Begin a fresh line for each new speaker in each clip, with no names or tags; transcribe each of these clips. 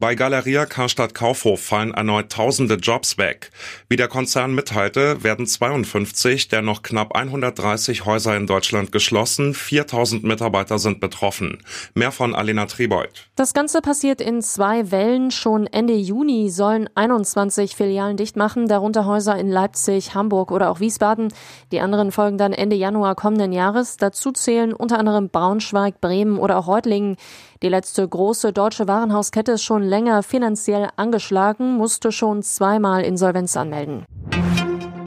Bei Galeria Karstadt Kaufhof fallen erneut tausende Jobs weg. Wie der Konzern mitteilte, werden 52 der noch knapp 130 Häuser in Deutschland geschlossen. 4000 Mitarbeiter sind betroffen. Mehr von Alena Tribold.
Das Ganze passiert in zwei Wellen. Schon Ende Juni sollen 21 Filialen dicht machen, darunter Häuser in Leipzig, Hamburg oder auch Wiesbaden. Die anderen folgen dann Ende Januar kommenden Jahres. Dazu zählen unter anderem Braunschweig, Bremen oder auch Reutlingen. Die letzte große deutsche Warenhauskette ist schon länger finanziell angeschlagen, musste schon zweimal Insolvenz anmelden.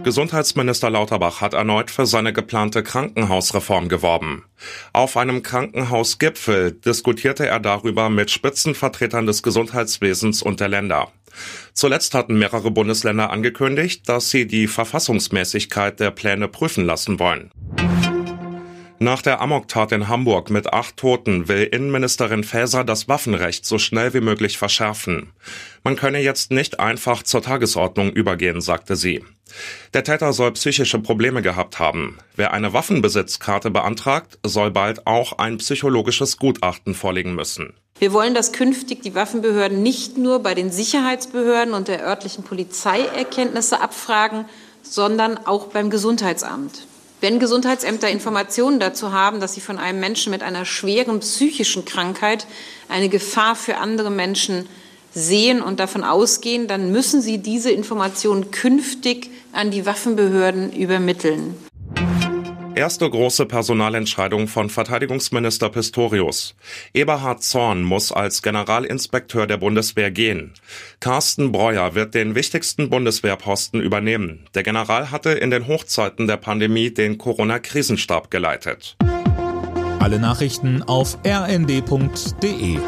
Gesundheitsminister Lauterbach hat erneut für seine geplante Krankenhausreform geworben. Auf einem Krankenhausgipfel diskutierte er darüber mit Spitzenvertretern des Gesundheitswesens und der Länder. Zuletzt hatten mehrere Bundesländer angekündigt, dass sie die Verfassungsmäßigkeit der Pläne prüfen lassen wollen. Nach der Amoktat in Hamburg mit acht Toten will Innenministerin Faeser das Waffenrecht so schnell wie möglich verschärfen. Man könne jetzt nicht einfach zur Tagesordnung übergehen, sagte sie. Der Täter soll psychische Probleme gehabt haben. Wer eine Waffenbesitzkarte beantragt, soll bald auch ein psychologisches Gutachten vorlegen müssen.
Wir wollen, dass künftig die Waffenbehörden nicht nur bei den Sicherheitsbehörden und der örtlichen Polizei Erkenntnisse abfragen, sondern auch beim Gesundheitsamt. Wenn Gesundheitsämter Informationen dazu haben, dass sie von einem Menschen mit einer schweren psychischen Krankheit eine Gefahr für andere Menschen sehen und davon ausgehen, dann müssen sie diese Informationen künftig an die Waffenbehörden übermitteln.
Erste große Personalentscheidung von Verteidigungsminister Pistorius. Eberhard Zorn muss als Generalinspekteur der Bundeswehr gehen. Carsten Breuer wird den wichtigsten Bundeswehrposten übernehmen. Der General hatte in den Hochzeiten der Pandemie den Corona-Krisenstab geleitet.
Alle Nachrichten auf rnd.de